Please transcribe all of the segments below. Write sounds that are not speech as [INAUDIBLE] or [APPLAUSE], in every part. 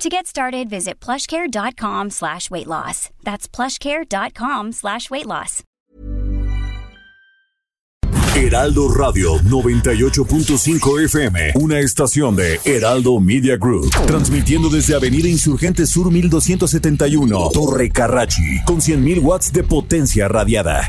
To get started, visit plushcare.com slash weight loss. That's plushcare.com slash weight loss. Heraldo Radio 98.5 FM, una estación de Heraldo Media Group, transmitiendo desde Avenida Insurgente Sur 1271, Torre Carrachi, con 100.000 watts de potencia radiada.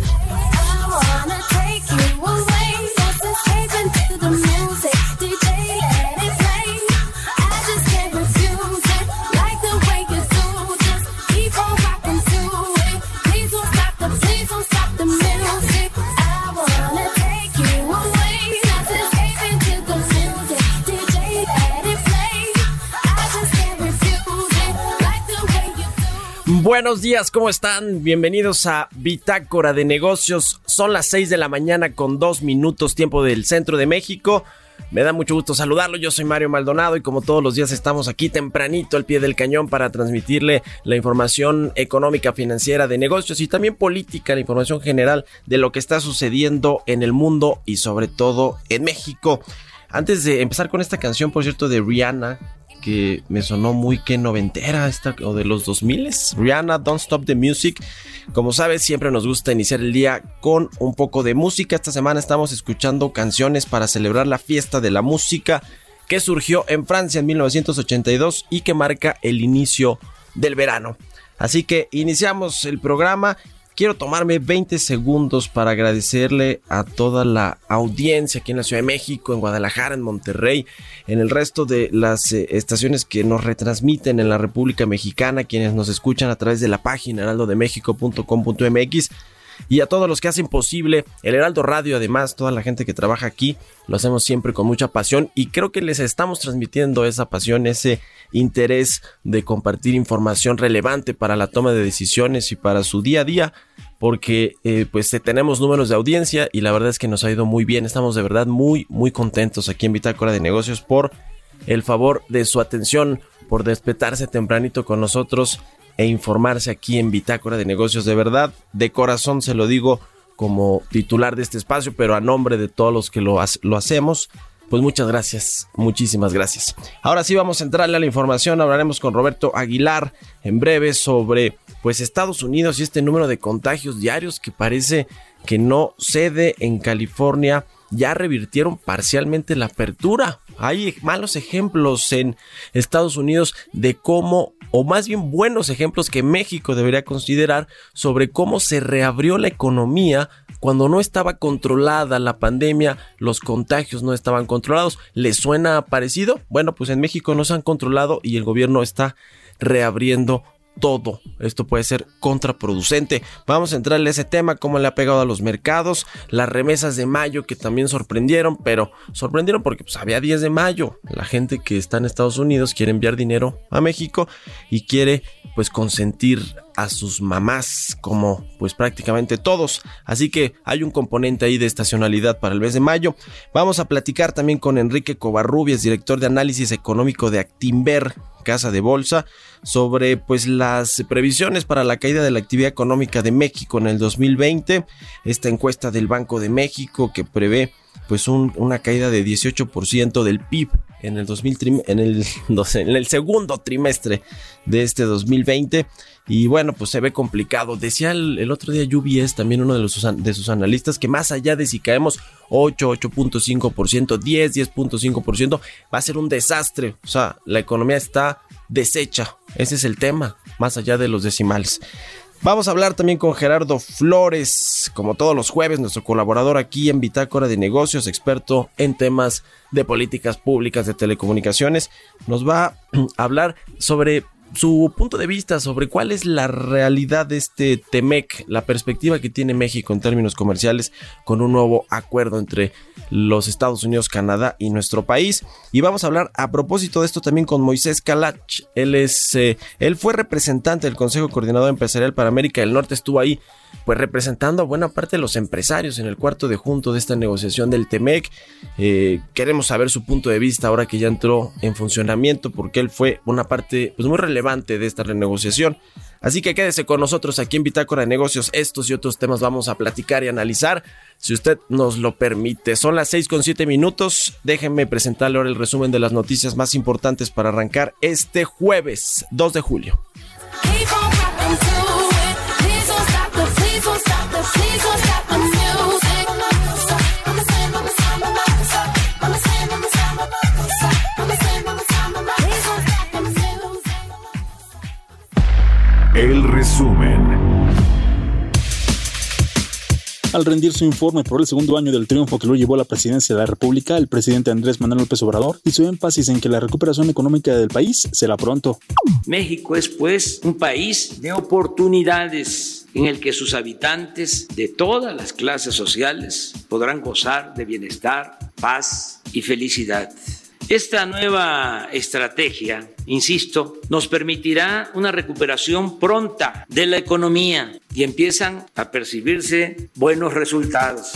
Buenos días, ¿cómo están? Bienvenidos a Bitácora de Negocios. Son las 6 de la mañana con dos minutos tiempo del centro de México. Me da mucho gusto saludarlo, yo soy Mario Maldonado y como todos los días estamos aquí tempranito al pie del cañón para transmitirle la información económica, financiera, de negocios y también política, la información general de lo que está sucediendo en el mundo y sobre todo en México. Antes de empezar con esta canción, por cierto, de Rihanna, que me sonó muy que noventera esta o de los 2000 Rihanna Don't Stop the Music. Como sabes, siempre nos gusta iniciar el día con un poco de música. Esta semana estamos escuchando canciones para celebrar la fiesta de la música que surgió en Francia en 1982 y que marca el inicio del verano. Así que iniciamos el programa quiero tomarme 20 segundos para agradecerle a toda la audiencia aquí en la Ciudad de México, en Guadalajara, en Monterrey, en el resto de las eh, estaciones que nos retransmiten en la República Mexicana, quienes nos escuchan a través de la página heraldodemexico.com.mx y a todos los que hacen posible el Heraldo Radio, además, toda la gente que trabaja aquí, lo hacemos siempre con mucha pasión y creo que les estamos transmitiendo esa pasión, ese interés de compartir información relevante para la toma de decisiones y para su día a día porque eh, pues tenemos números de audiencia y la verdad es que nos ha ido muy bien. Estamos de verdad muy, muy contentos aquí en Bitácora de Negocios por el favor de su atención, por despertarse tempranito con nosotros e informarse aquí en Bitácora de Negocios. De verdad, de corazón se lo digo como titular de este espacio, pero a nombre de todos los que lo, lo hacemos. Pues muchas gracias, muchísimas gracias. Ahora sí vamos a entrarle a la información, hablaremos con Roberto Aguilar en breve sobre pues Estados Unidos y este número de contagios diarios que parece que no cede en California ya revirtieron parcialmente la apertura. Hay malos ejemplos en Estados Unidos de cómo, o más bien buenos ejemplos que México debería considerar sobre cómo se reabrió la economía cuando no estaba controlada la pandemia, los contagios no estaban controlados. ¿Les suena parecido? Bueno, pues en México no se han controlado y el gobierno está reabriendo todo. Esto puede ser contraproducente. Vamos a entrarle a ese tema, cómo le ha pegado a los mercados, las remesas de mayo que también sorprendieron, pero sorprendieron porque pues, había 10 de mayo. La gente que está en Estados Unidos quiere enviar dinero a México y quiere pues consentir a sus mamás como pues prácticamente todos. Así que hay un componente ahí de estacionalidad para el mes de mayo. Vamos a platicar también con Enrique Covarrubias, director de análisis económico de Actimber, casa de bolsa, sobre pues las previsiones para la caída de la actividad económica de México en el 2020. Esta encuesta del Banco de México que prevé pues una caída de 18% del PIB en el, 2000, en, el, [LAUGHS] en el segundo trimestre de este 2020 y bueno pues se ve complicado. Decía el, otro día UBS también uno de, los, de sus analistas que más allá de si caemos 8 8.5% 10 10.5% va a ser un desastre. O sea la economía está deshecha. Ese es el tema más allá de los decimales Vamos a hablar también con Gerardo Flores, como todos los jueves, nuestro colaborador aquí en Bitácora de Negocios, experto en temas de políticas públicas de telecomunicaciones. Nos va [CLEARS THROAT] a hablar sobre su punto de vista sobre cuál es la realidad de este TEMEC, la perspectiva que tiene México en términos comerciales con un nuevo acuerdo entre los Estados Unidos, Canadá y nuestro país. Y vamos a hablar a propósito de esto también con Moisés Calach. Él es, eh, él fue representante del Consejo Coordinador Empresarial para América del Norte, estuvo ahí pues representando a buena parte de los empresarios en el cuarto de junto de esta negociación del TEMEC. Eh, queremos saber su punto de vista ahora que ya entró en funcionamiento, porque él fue una parte pues, muy relevante de esta renegociación. Así que quédese con nosotros aquí en Bitácora de Negocios. Estos y otros temas vamos a platicar y analizar, si usted nos lo permite. Son las 6 con 7 minutos. Déjenme presentarle ahora el resumen de las noticias más importantes para arrancar este jueves 2 de julio. El resumen. Al rendir su informe por el segundo año del triunfo que lo llevó a la presidencia de la República, el presidente Andrés Manuel López Obrador hizo énfasis en que la recuperación económica del país será pronto. México es pues un país de oportunidades en el que sus habitantes de todas las clases sociales podrán gozar de bienestar, paz y felicidad. Esta nueva estrategia, insisto, nos permitirá una recuperación pronta de la economía y empiezan a percibirse buenos resultados.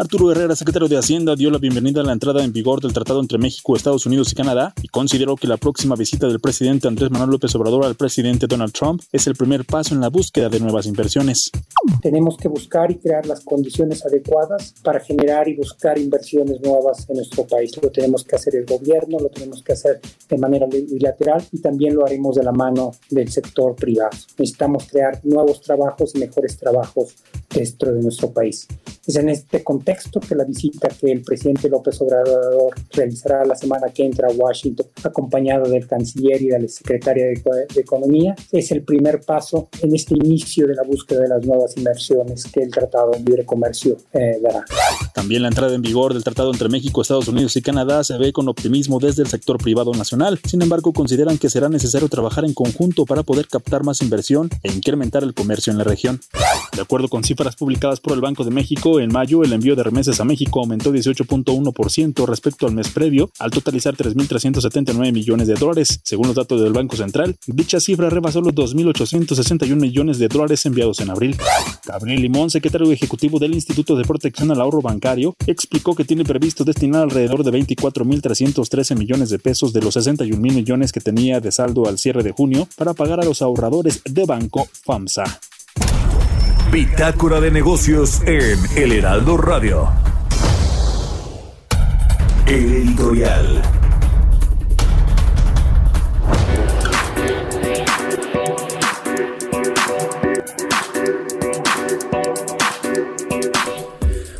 Arturo Herrera, secretario de Hacienda, dio la bienvenida a la entrada en vigor del tratado entre México, Estados Unidos y Canadá y consideró que la próxima visita del presidente Andrés Manuel López Obrador al presidente Donald Trump es el primer paso en la búsqueda de nuevas inversiones. Tenemos que buscar y crear las condiciones adecuadas para generar y buscar inversiones nuevas en nuestro país. Lo tenemos que hacer el gobierno, lo tenemos que hacer de manera bilateral y también lo haremos de la mano del sector privado. Necesitamos crear nuevos trabajos y mejores trabajos dentro de nuestro país. Es en este contexto que la visita que el presidente López Obrador realizará la semana que entra a Washington, acompañado del canciller y de la secretaria de, Economía, es el primer paso en este inicio de la búsqueda de las nuevas inversiones que el Tratado de Libre Comercio eh, dará. También la entrada en vigor del Tratado entre México, Estados Unidos y Canadá se ve con optimismo desde el sector privado nacional. Sin embargo, consideran que será necesario trabajar en conjunto para poder captar más inversión e incrementar el comercio en la región. De acuerdo con cifras publicadas por el Banco de México, en mayo el envío de remesas a México aumentó 18.1% respecto al mes previo, al totalizar 3.379 millones de dólares. Según los datos del Banco Central, dicha cifra rebasó los 2.861 millones de dólares enviados en abril. Gabriel Limón, secretario ejecutivo del Instituto de Protección al Ahorro Bancario, explicó que tiene previsto destinar alrededor de 24.313 millones de pesos de los 61 mil millones que tenía de saldo al cierre de junio para pagar a los ahorradores de Banco FAMSA. Bitácora de negocios en El Heraldo Radio. El editorial.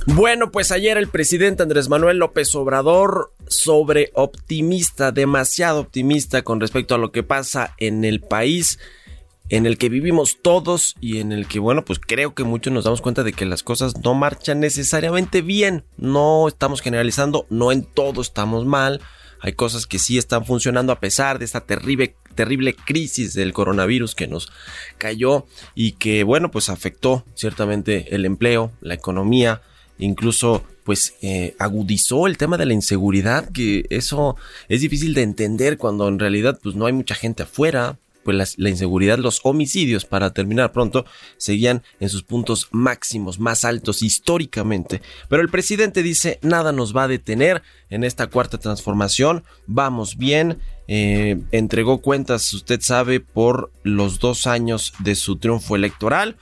Bueno, pues ayer el presidente Andrés Manuel López Obrador sobre optimista, demasiado optimista con respecto a lo que pasa en el país en el que vivimos todos y en el que, bueno, pues creo que muchos nos damos cuenta de que las cosas no marchan necesariamente bien. No estamos generalizando, no en todo estamos mal. Hay cosas que sí están funcionando a pesar de esta terrible, terrible crisis del coronavirus que nos cayó y que, bueno, pues afectó ciertamente el empleo, la economía, incluso pues eh, agudizó el tema de la inseguridad, que eso es difícil de entender cuando en realidad pues no hay mucha gente afuera, pues la, inseguridad, los homicidios, para terminar pronto, seguían en sus puntos máximos, más altos históricamente. Pero el presidente dice, nada nos va a detener en esta cuarta transformación, vamos bien. Eh, entregó cuentas, usted sabe, por los dos años de su triunfo electoral.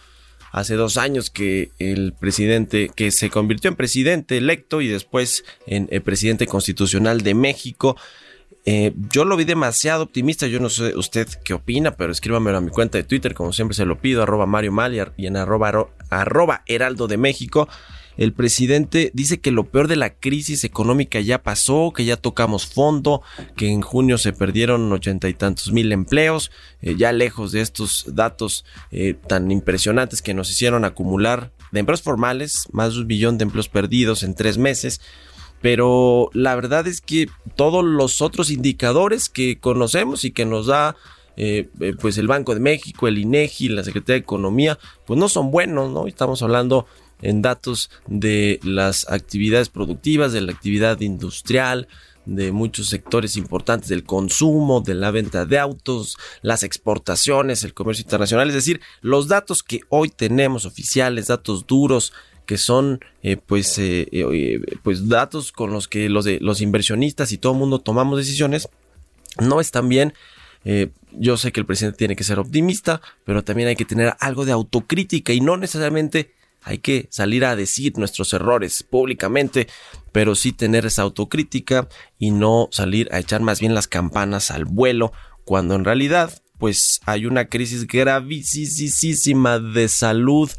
Hace dos años que el presidente, que se convirtió en presidente electo y después en el presidente constitucional de México, eh, yo lo vi demasiado optimista, yo no sé usted qué opina, pero escríbamelo a mi cuenta de Twitter, como siempre se lo pido, arroba Mario Maliar y en arroba, arroba Heraldo de México. El presidente dice que lo peor de la crisis económica ya pasó, que ya tocamos fondo, que en junio se perdieron ochenta y tantos mil empleos, eh, ya lejos de estos datos eh, tan impresionantes que nos hicieron acumular de empleos formales, más de un billón de empleos perdidos en tres meses pero la verdad es que todos los otros indicadores que conocemos y que nos da eh, eh, pues el Banco de México, el INEGI, la Secretaría de Economía, pues no son buenos, ¿no? Estamos hablando en datos de las actividades productivas, de la actividad industrial, de muchos sectores importantes del consumo, de la venta de autos, las exportaciones, el comercio internacional, es decir, los datos que hoy tenemos oficiales, datos duros, que son eh, pues, eh, eh, pues datos con los que los, de, los inversionistas y todo el mundo tomamos decisiones, no están bien. yo sé que el presidente tiene que ser optimista, pero también hay que tener algo de autocrítica y no necesariamente hay que salir a decir nuestros errores públicamente, pero sí tener esa autocrítica y no salir a echar más bien las campanas al vuelo, cuando en realidad pues hay una crisis gravísima de salud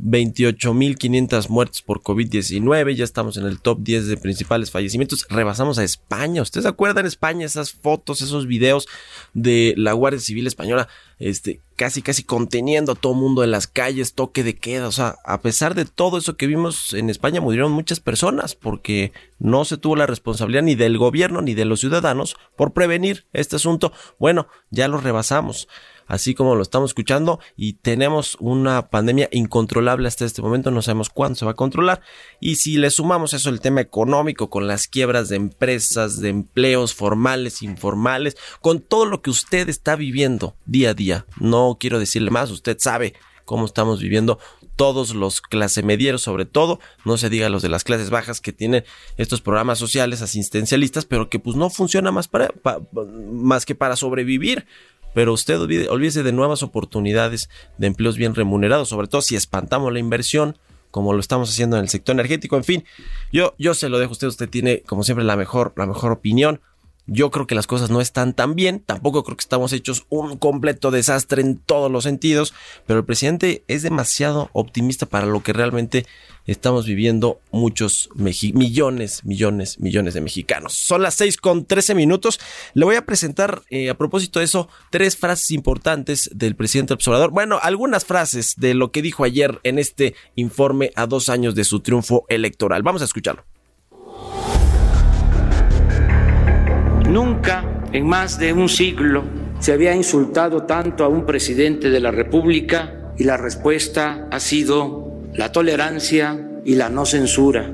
28.500 muertes por COVID-19, ya estamos en el top 10 de principales fallecimientos, rebasamos a España, ¿ustedes acuerdan España esas fotos, esos videos de la Guardia Civil Española, este, casi casi conteniendo a todo mundo en las calles, toque de queda, o sea, a pesar de todo eso que vimos en España murieron muchas personas porque no se tuvo la responsabilidad ni del gobierno ni de los ciudadanos por prevenir este asunto, bueno, ya lo rebasamos así como lo estamos escuchando, y tenemos una pandemia incontrolable hasta este momento, no sabemos cuándo se va a controlar, y si le sumamos eso el tema económico, con las quiebras de empresas, de empleos formales, informales, con todo lo que usted está viviendo día a día, no quiero decirle más, usted sabe cómo estamos viviendo todos los clase medieros, sobre todo, no se diga los de las clases bajas que tienen estos programas sociales asistencialistas, pero que pues no funciona más para, más que para sobrevivir pero usted olvídese de nuevas oportunidades de empleos bien remunerados, sobre todo si espantamos la inversión, como lo estamos haciendo en el sector energético. En fin, yo, yo se lo dejo a usted, usted tiene como siempre la mejor, la mejor opinión. Yo creo que las cosas no están tan bien, tampoco creo que estamos hechos un completo desastre en todos los sentidos, pero el presidente es demasiado optimista para lo que realmente estamos viviendo muchos millones, millones, millones de mexicanos. Son las 6 con 13 minutos. Le voy a presentar eh, a propósito de eso tres frases importantes del presidente observador. Bueno, algunas frases de lo que dijo ayer en este informe a dos años de su triunfo electoral. Vamos a escucharlo. Nunca en más de un siglo se había insultado tanto a un presidente de la República y la respuesta ha sido la tolerancia y la no censura.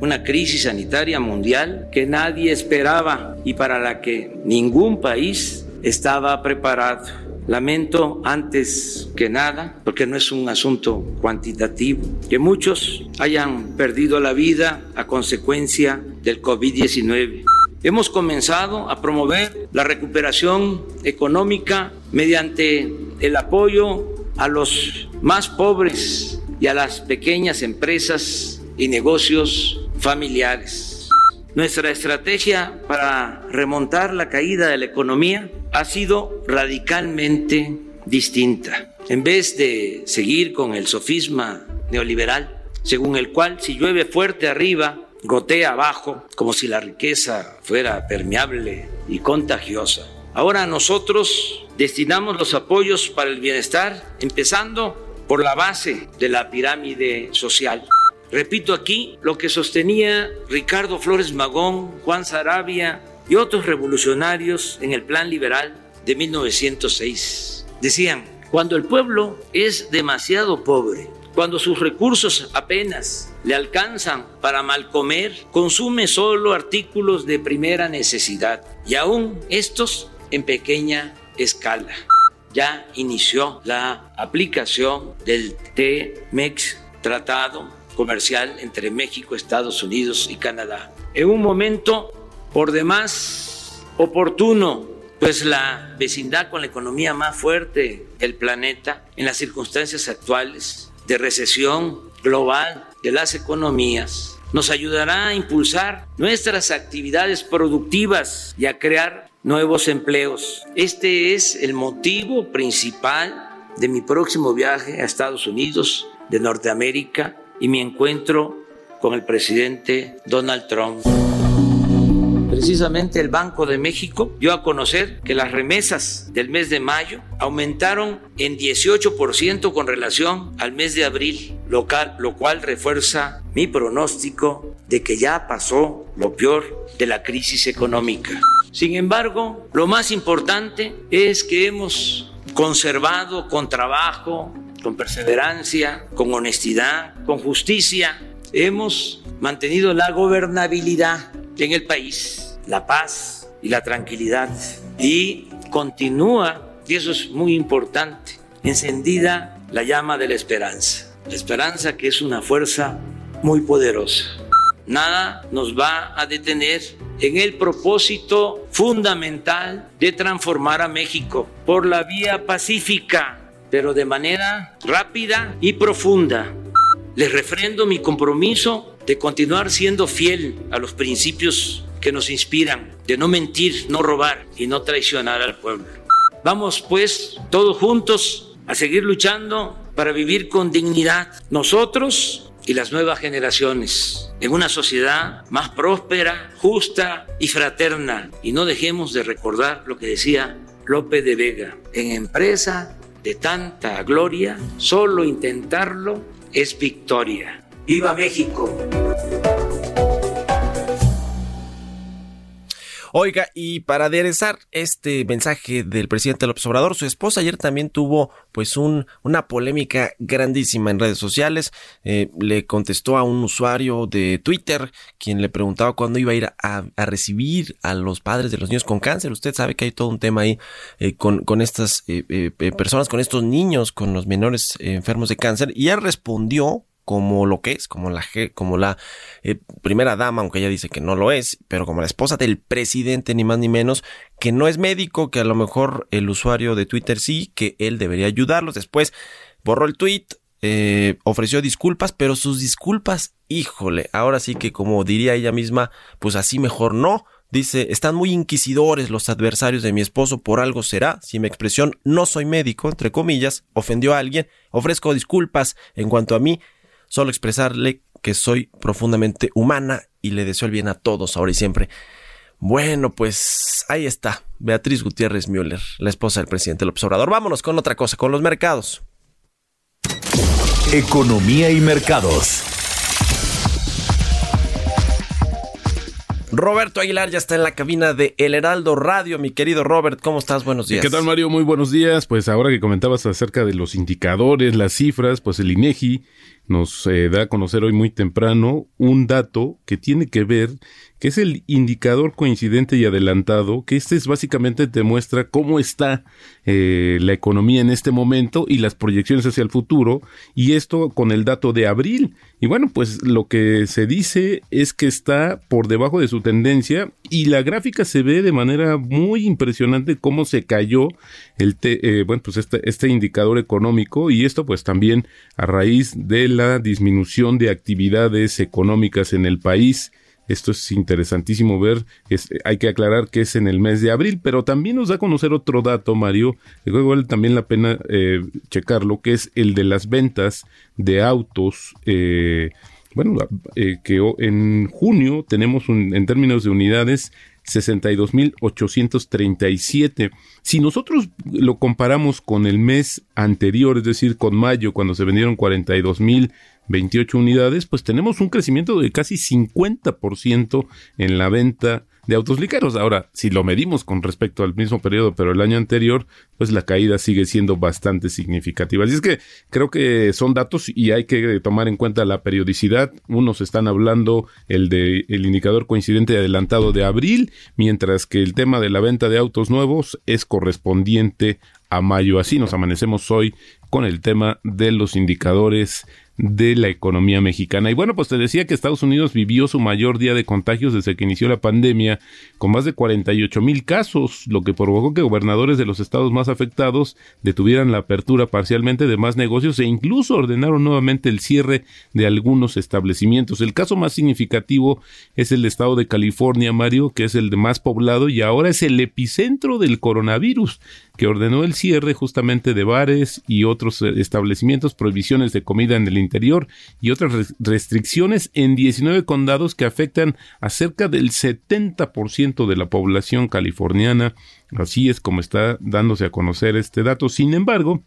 Una crisis sanitaria mundial que nadie esperaba y para la que ningún país estaba preparado. Lamento antes que nada, porque no es un asunto cuantitativo, que muchos hayan perdido la vida a consecuencia del COVID-19 Hemos comenzado a promover la recuperación económica mediante el apoyo a los más pobres y a las pequeñas empresas y negocios familiares. Nuestra estrategia para remontar la caída de la economía ha sido radicalmente distinta. En vez de seguir con el sofisma neoliberal, según el cual si llueve fuerte arriba, gotea abajo como si la riqueza fuera permeable y contagiosa. Ahora nosotros destinamos los apoyos para el bienestar, empezando por la base de la pirámide social. Repito aquí lo que sostenía Ricardo Flores Magón, Juan Sarabia y otros revolucionarios en el Plan Liberal de 1906. Decían, cuando el pueblo es demasiado pobre, cuando sus recursos apenas le alcanzan para mal comer, consume solo artículos de primera necesidad y aún estos en pequeña escala. Ya inició la aplicación del TMEX, Tratado Comercial entre México, Estados Unidos y Canadá. En un momento por demás oportuno, pues la vecindad con la economía más fuerte del planeta en las circunstancias actuales de recesión global de las economías nos ayudará a impulsar nuestras actividades productivas y a crear nuevos empleos. Este es el motivo principal de mi próximo viaje a Estados Unidos de Norteamérica y mi encuentro con el presidente Donald Trump. Precisamente el Banco de México dio a conocer que las remesas del mes de mayo aumentaron en 18% con relación al mes de abril, lo cual refuerza mi pronóstico de que ya pasó lo peor de la crisis económica. Sin embargo, lo más importante es que hemos conservado con trabajo, con perseverancia, con honestidad, con justicia, hemos mantenido la gobernabilidad en el país, la paz y la tranquilidad. Y continúa, y eso es muy importante, encendida la llama de la esperanza. La esperanza que es una fuerza muy poderosa. Nada nos va a detener en el propósito fundamental de transformar a México por la vía pacífica, pero de manera rápida y profunda. Les refrendo mi compromiso de continuar siendo fiel a los principios que nos inspiran, de no mentir, no robar y no traicionar al pueblo. Vamos pues todos juntos a seguir luchando para vivir con dignidad nosotros y las nuevas generaciones en una sociedad más próspera, justa y fraterna. Y no dejemos de recordar lo que decía Lope de Vega, en empresa de tanta gloria, solo intentarlo es victoria. ¡Viva México! Oiga, y para aderezar este mensaje del presidente López Obrador, su esposa ayer también tuvo pues un, una polémica grandísima en redes sociales. Eh, le contestó a un usuario de Twitter quien le preguntaba cuándo iba a ir a, recibir a los padres de los niños con cáncer. Usted sabe que hay todo un tema ahí eh, con, con estas eh, personas, con estos niños, con los menores enfermos de cáncer. Y él respondió como lo que es, como la, como la eh, primera dama, aunque ella dice que no lo es, pero como la esposa del presidente, ni más ni menos, que no es médico, que a lo mejor el usuario de Twitter sí, que él debería ayudarlos. Después borró el tweet, eh, ofreció disculpas, pero sus disculpas, híjole, ahora sí que como diría ella misma, pues así mejor no. Dice, están muy inquisidores los adversarios de mi esposo, por algo será. Si mi expresión no soy médico, entre comillas, ofendió a alguien, ofrezco disculpas. En cuanto a mí, solo expresarle que soy profundamente humana y le deseo el bien a todos ahora y siempre. Bueno, pues ahí está, Beatriz Gutiérrez Müller, la esposa del presidente López Obrador. Vámonos con otra cosa, con los mercados. Economía y mercados. Roberto Aguilar ya está en la cabina de El Heraldo Radio. Mi querido Robert, ¿cómo estás? Buenos días. ¿Qué tal, Mario? Muy buenos días. Pues ahora que comentabas acerca de los indicadores, las cifras, pues el INEGI nos eh, da a conocer hoy muy temprano un dato que tiene que ver, que es el indicador coincidente y adelantado, que este es básicamente te muestra cómo está eh, la economía en este momento y las proyecciones hacia el futuro, y esto con el dato de abril. Y bueno, pues lo que se dice es que está por debajo de su tendencia y la gráfica se ve de manera muy impresionante cómo se cayó el eh, bueno, pues este, este indicador económico y esto pues también a raíz del la disminución de actividades económicas en el país. Esto es interesantísimo ver. hay que aclarar que es en el mes de abril, pero también nos da a conocer otro dato, Mario. Que vale también la pena eh, checarlo, que es el de las ventas de autos. Eh, bueno, eh, que en junio tenemos en términos de unidades 62.837. Si nosotros lo comparamos con el mes anterior, es decir, con mayo, cuando se vendieron 42.028 unidades, pues tenemos un crecimiento de casi 50% en la venta de autos ligeros. Ahora, si lo medimos con respecto al mismo periodo, pero el año anterior, pues la caída sigue siendo bastante significativa. Así es que creo que son datos y hay que tomar en cuenta la periodicidad. Unos están hablando el de el indicador coincidente adelantado de abril, mientras que el tema de la venta de autos nuevos es correspondiente a mayo. Así nos amanecemos hoy con el tema de los indicadores de la economía mexicana. Y bueno, pues te decía que Estados Unidos vivió su mayor día de contagios desde que inició la pandemia, con más de 48 mil casos, lo que provocó que gobernadores de los estados más afectados detuvieran la apertura parcialmente de más negocios e incluso ordenaron nuevamente el cierre de algunos establecimientos. El caso más significativo es el estado de California, Mario, que es el más poblado y ahora es el epicentro del coronavirus que ordenó el cierre justamente de bares y otros eh, establecimientos, prohibiciones de comida en el interior y otras restricciones en 19 condados que afectan a cerca del 70% de la población californiana. Así es como está dándose a conocer este dato. Sin embargo,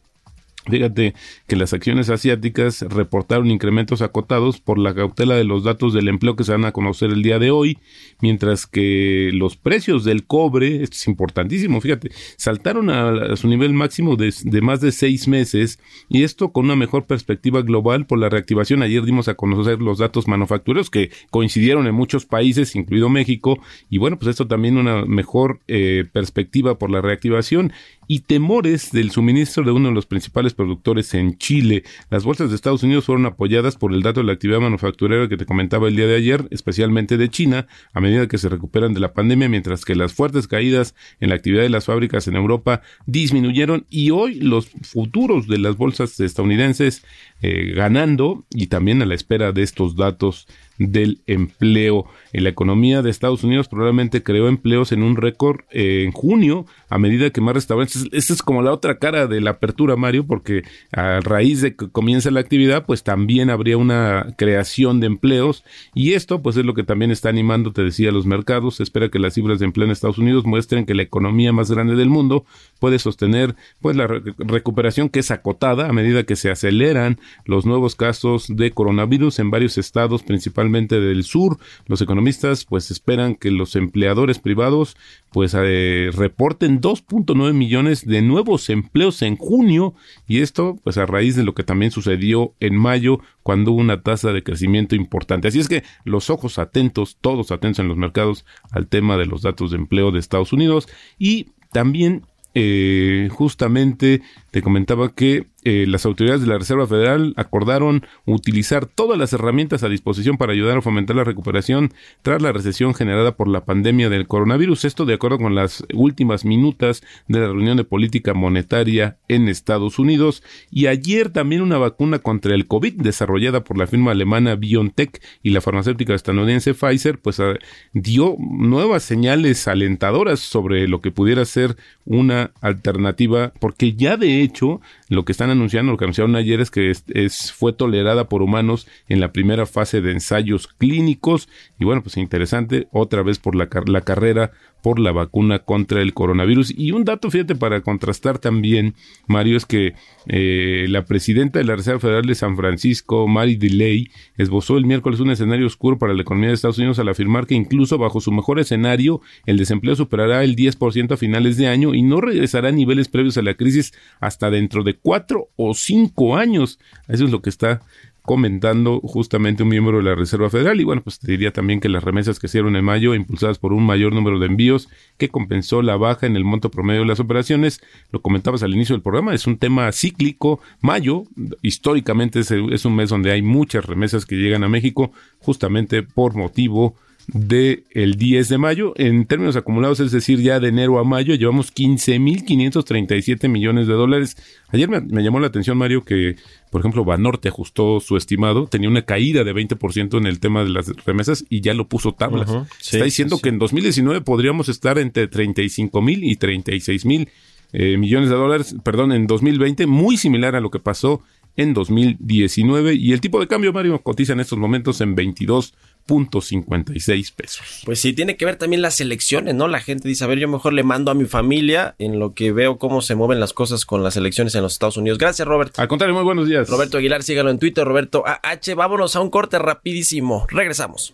Fíjate que las acciones asiáticas reportaron incrementos acotados por la cautela de los datos del empleo que se van a conocer el día de hoy, mientras que los precios del cobre, esto es importantísimo, fíjate, saltaron a, su nivel máximo de, de, más de seis meses y esto con una mejor perspectiva global por la reactivación. Ayer dimos a conocer los datos manufactureros que coincidieron en muchos países, incluido México, y bueno, pues esto también una mejor eh, perspectiva por la reactivación y temores del suministro de uno de los principales productores en Chile. Las bolsas de Estados Unidos fueron apoyadas por el dato de la actividad manufacturera que te comentaba el día de ayer, especialmente de China, a medida que se recuperan de la pandemia, mientras que las fuertes caídas en la actividad de las fábricas en Europa disminuyeron y hoy los futuros de las bolsas estadounidenses eh, ganando y también a la espera de estos datos del empleo. En la economía de Estados Unidos probablemente creó empleos en un récord eh, en junio a medida que más restaurantes. Esta es como la otra cara de la apertura, Mario, porque a raíz de que comienza la actividad, pues también habría una creación de empleos y esto pues es lo que también está animando, te decía, los mercados. Se espera que las cifras de empleo en Estados Unidos muestren que la economía más grande del mundo puede sostener pues la recuperación que es acotada a medida que se aceleran los nuevos casos de coronavirus en varios estados, principalmente del sur. Los economistas pues esperan que los empleadores privados pues eh, reporten 2.9 millones de nuevos empleos en junio y esto pues a raíz de lo que también sucedió en mayo cuando hubo una tasa de crecimiento importante. Así es que los ojos atentos, todos atentos en los mercados al tema de los datos de empleo de Estados Unidos y también eh, justamente te comentaba que eh, las autoridades de la Reserva Federal acordaron utilizar todas las herramientas a disposición para ayudar a fomentar la recuperación tras la recesión generada por la pandemia del coronavirus. Esto de acuerdo con las últimas minutas de la reunión de política monetaria en Estados Unidos. Y ayer también una vacuna contra el COVID desarrollada por la firma alemana BioNTech y la farmacéutica estadounidense Pfizer, pues ah, dio nuevas señales alentadoras sobre lo que pudiera ser una alternativa, porque ya de hecho lo que están anunciando, lo que anunciaron ayer es que es, fue tolerada por humanos en la primera fase de ensayos clínicos. Y bueno, pues interesante, otra vez por la, la carrera por la vacuna contra el coronavirus. Y un dato, fíjate, para contrastar también, Mario, es que eh, la presidenta de la Reserva Federal de San Francisco, Mary DeLay, esbozó el miércoles un escenario oscuro para la economía de Estados Unidos al afirmar que incluso bajo su mejor escenario, el desempleo superará el 10% a finales de año y no regresará a niveles previos a la crisis hasta dentro de cuatro o cinco años. Eso es lo que está comentando justamente un miembro de la Reserva Federal. Y bueno, pues te diría también que las remesas que hicieron en mayo, impulsadas por un mayor número de envíos que compensó la baja en el monto promedio de las operaciones, lo comentabas al inicio del programa, es un tema cíclico, mayo históricamente es, es un mes donde hay muchas remesas que llegan a México justamente por motivo del el 10 de mayo. En términos acumulados, es decir, ya de enero a mayo, llevamos 15.537 millones de dólares. Ayer me, llamó la atención, Mario, que, por ejemplo, Banorte ajustó su estimado, tenía una caída de 20% en el tema de las remesas y ya lo puso tablas. Está diciendo que en 2019 podríamos estar entre 35 mil y 36 mil eh, millones de dólares, perdón, en 2020, muy similar a lo que pasó en 2019 y el tipo de cambio Mario cotiza en estos momentos en 22.56 pesos. Pues sí, tiene que ver también las elecciones, ¿no? La gente dice, a ver, yo mejor le mando a mi familia en lo que veo cómo se mueven las cosas con las elecciones en los Estados Unidos. Gracias, Robert. Al contrario, muy buenos días. Roberto Aguilar, sígalo en Twitter, Roberto AH. Vámonos a un corte rapidísimo. Regresamos.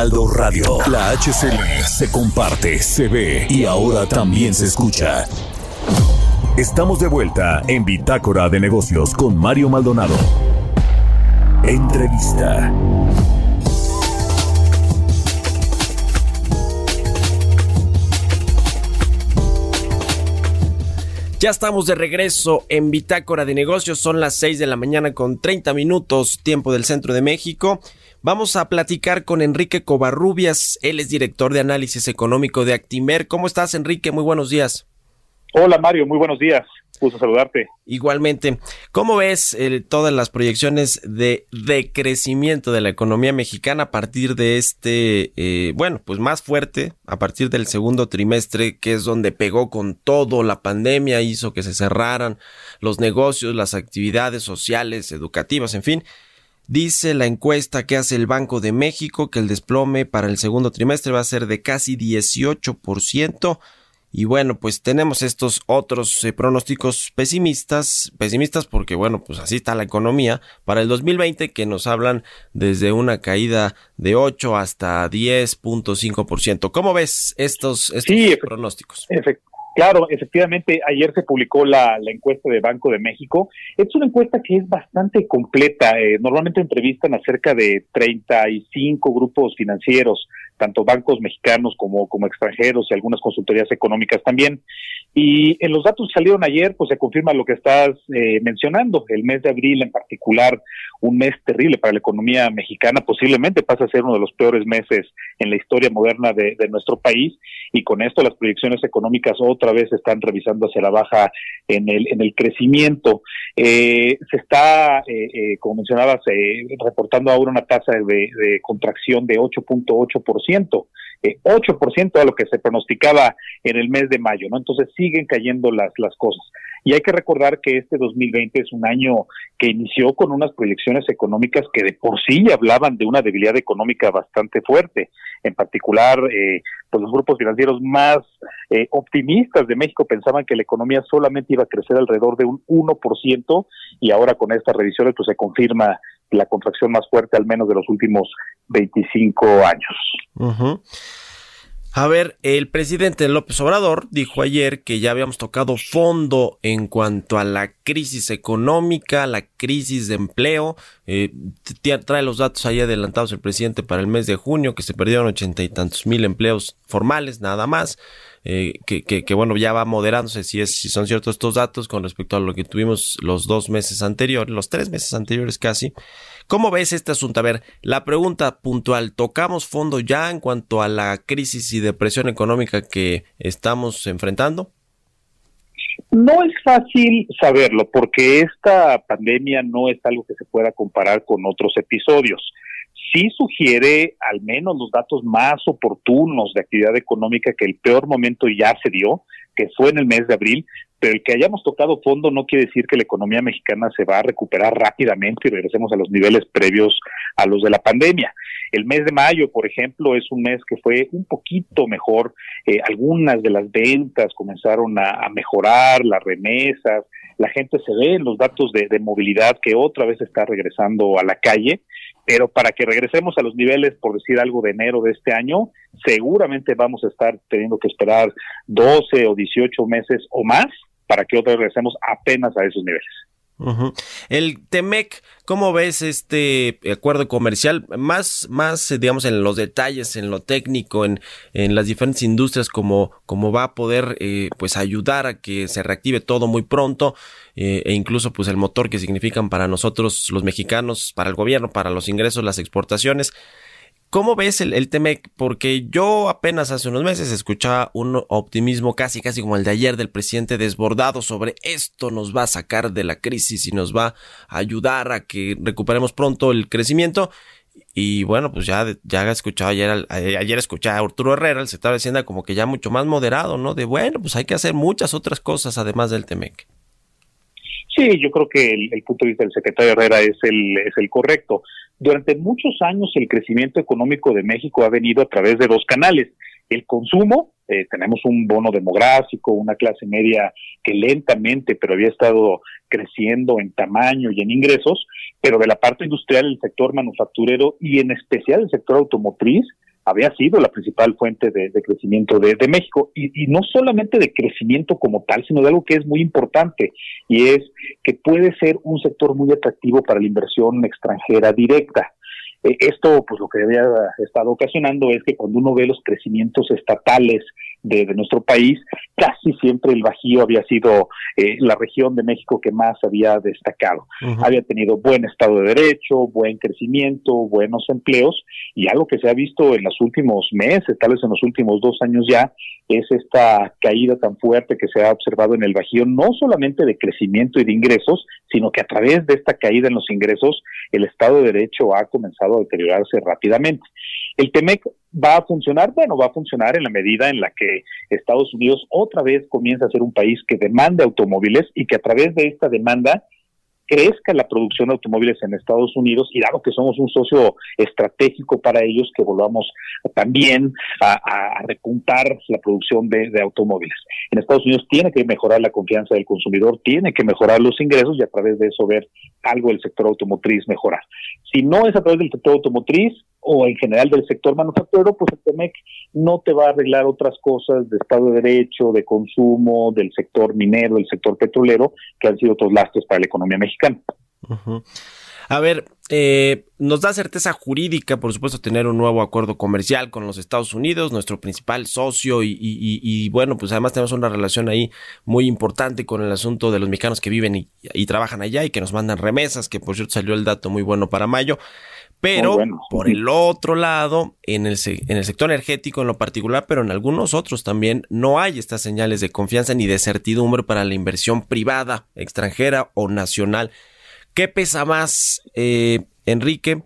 Heraldo Radio. La HCL se comparte, se ve y ahora también se escucha. Estamos de vuelta en Bitácora de Negocios con Mario Maldonado. Entrevista. Ya estamos de regreso en Bitácora de Negocios. Son las 6 de la mañana con 30 minutos, tiempo del centro de México. Vamos a platicar con Enrique Covarrubias. Él es director de análisis económico de Actimer. ¿Cómo estás, Enrique? Muy buenos días. Hola, Mario. Muy buenos días gusto saludarte. Igualmente, ¿cómo ves eh, todas las proyecciones de decrecimiento de la economía mexicana a partir de este, eh, bueno, pues más fuerte, a partir del segundo trimestre, que es donde pegó con todo la pandemia, hizo que se cerraran los negocios, las actividades sociales, educativas, en fin? Dice la encuesta que hace el Banco de México que el desplome para el segundo trimestre va a ser de casi 18%. Y bueno, pues tenemos estos otros eh, pronósticos pesimistas, pesimistas porque bueno, pues así está la economía para el 2020 que nos hablan desde una caída de 8 hasta 10.5%. ¿Cómo ves estos, estos pronósticos? Claro, efectivamente, ayer se publicó la, encuesta de Banco de México. Es una encuesta que es bastante completa. Eh, normalmente entrevistan a cerca de 35 grupos financieros tanto bancos mexicanos como, como extranjeros y algunas consultorías económicas también. Y en los datos que salieron ayer, pues se confirma lo que estás eh, mencionando. El mes de abril en particular, un mes terrible para la economía mexicana, posiblemente pasa a ser uno de los peores meses en la historia moderna de, nuestro país. Y con esto las proyecciones económicas otra vez están revisando hacia la baja en el, en el crecimiento. Eh, se está, eh, como mencionabas, reportando ahora una tasa de, de contracción de 8.8% 8%, eh, 8% a lo que se pronosticaba en el mes de mayo, ¿no? Entonces siguen cayendo las, las cosas. Y hay que recordar que este 2020 es un año que inició con unas proyecciones económicas que de por sí hablaban de una debilidad económica bastante fuerte. En particular, eh, pues los grupos financieros más eh, optimistas de México pensaban que la economía solamente iba a crecer alrededor de un 1% y ahora con estas revisiones pues se confirma la contracción más fuerte al menos de los últimos 25 años. A ver, el presidente López Obrador dijo ayer que ya habíamos tocado fondo en cuanto a la crisis económica, la crisis de empleo. Eh, trae los datos ahí adelantados el presidente para el mes de junio, que se perdieron ochenta y tantos mil empleos formales, nada más. Eh, que, que, que, bueno, ya va moderándose si, es, si son ciertos estos datos con respecto a lo que tuvimos los dos meses anteriores, los tres meses anteriores casi. ¿Cómo ves este asunto? A ver, la pregunta puntual, ¿tocamos fondo ya en cuanto a la crisis y depresión económica que estamos enfrentando? No es fácil saberlo porque esta pandemia no es algo que se pueda comparar con otros episodios. Sí sugiere al menos los datos más oportunos de actividad económica que el peor momento ya se dio, que fue en el mes de abril, pero el que hayamos tocado fondo no quiere decir que la economía mexicana se va a recuperar rápidamente y regresemos a los niveles previos a los de la pandemia. El mes de mayo, por ejemplo, es un mes que fue un poquito mejor. Eh, algunas de las ventas comenzaron a, mejorar, las remesas, la gente se ve en los datos de, de movilidad que otra vez está regresando a la calle pero para que regresemos a los niveles, por decir algo, de enero de este año, seguramente vamos a estar teniendo que esperar 12 o 18 meses o más para que otra vez regresemos apenas a esos niveles. El Temec, ¿cómo ves este acuerdo comercial? Más, más, digamos, en los detalles, en lo técnico, en, en las diferentes industrias, cómo, cómo va a poder, eh, pues, ayudar a que se reactive todo muy pronto, eh, e incluso, pues, el motor que significan para nosotros, los mexicanos, para el gobierno, para los ingresos, las exportaciones. ¿Cómo ves el, el? Porque yo apenas hace unos meses escuchaba un optimismo casi, casi como el de ayer del presidente desbordado sobre esto nos va a sacar de la crisis y nos va a ayudar a que recuperemos pronto el crecimiento. Y bueno, pues ya, ya he escuchado ayer, ayer escuché a Arturo Herrera, el secretario de Hacienda, como que ya mucho más moderado, ¿no? De bueno, pues hay que hacer muchas otras cosas además del Temec. Sí, yo creo que el, el, punto de vista del secretario Herrera es el, es el correcto. Durante muchos años el crecimiento económico de México ha venido a través de dos canales. El consumo, eh, tenemos un bono demográfico, una clase media que lentamente, pero había estado creciendo en tamaño y en ingresos, pero de la parte industrial, el sector manufacturero y en especial el sector automotriz, había sido la principal fuente de, crecimiento de, México y, no solamente de crecimiento como tal, sino de algo que es muy importante y es que puede ser un sector muy atractivo para la inversión extranjera directa. Eh, esto, pues lo que había estado ocasionando es que cuando uno ve los crecimientos estatales de, nuestro país, casi siempre el Bajío había sido eh, la región de México que más había destacado. Había tenido buen Estado de Derecho, buen crecimiento, buenos empleos, y algo que se ha visto en los últimos meses, tal vez en los últimos dos años ya, es esta caída tan fuerte que se ha observado en el Bajío, no solamente de crecimiento y de ingresos, sino que a través de esta caída en los ingresos, el Estado de Derecho ha comenzado a deteriorarse rápidamente. El TEMEC va a funcionar, bueno, va a funcionar en la medida en la que Estados Unidos otra vez comienza a ser un país que demanda automóviles y que a través de esta demanda crezca la producción de automóviles en Estados Unidos y dado que somos un socio estratégico para ellos, que volvamos también a, repuntar la producción de, automóviles. En Estados Unidos tiene que mejorar la confianza del consumidor, tiene que mejorar los ingresos y a través de eso ver algo del sector automotriz mejorar. Si no es a través del sector automotriz, o en general del sector manufacturero, pues el TEMEC no te va a arreglar otras cosas de Estado de Derecho, de consumo, del sector minero, del sector petrolero, que han sido otros lastres para la economía mexicana. A ver, eh, nos da certeza jurídica, por supuesto, tener un nuevo acuerdo comercial con los Estados Unidos, nuestro principal socio, y, bueno, pues además tenemos una relación ahí muy importante con el asunto de los mexicanos que viven y, y trabajan allá y que nos mandan remesas, que por cierto salió el dato muy bueno para mayo. Pero por el otro lado, en el, en el sector energético en lo particular, pero en algunos otros también, no hay estas señales de confianza ni de certidumbre para la inversión privada, extranjera o nacional. ¿Qué pesa más, eh, Enrique?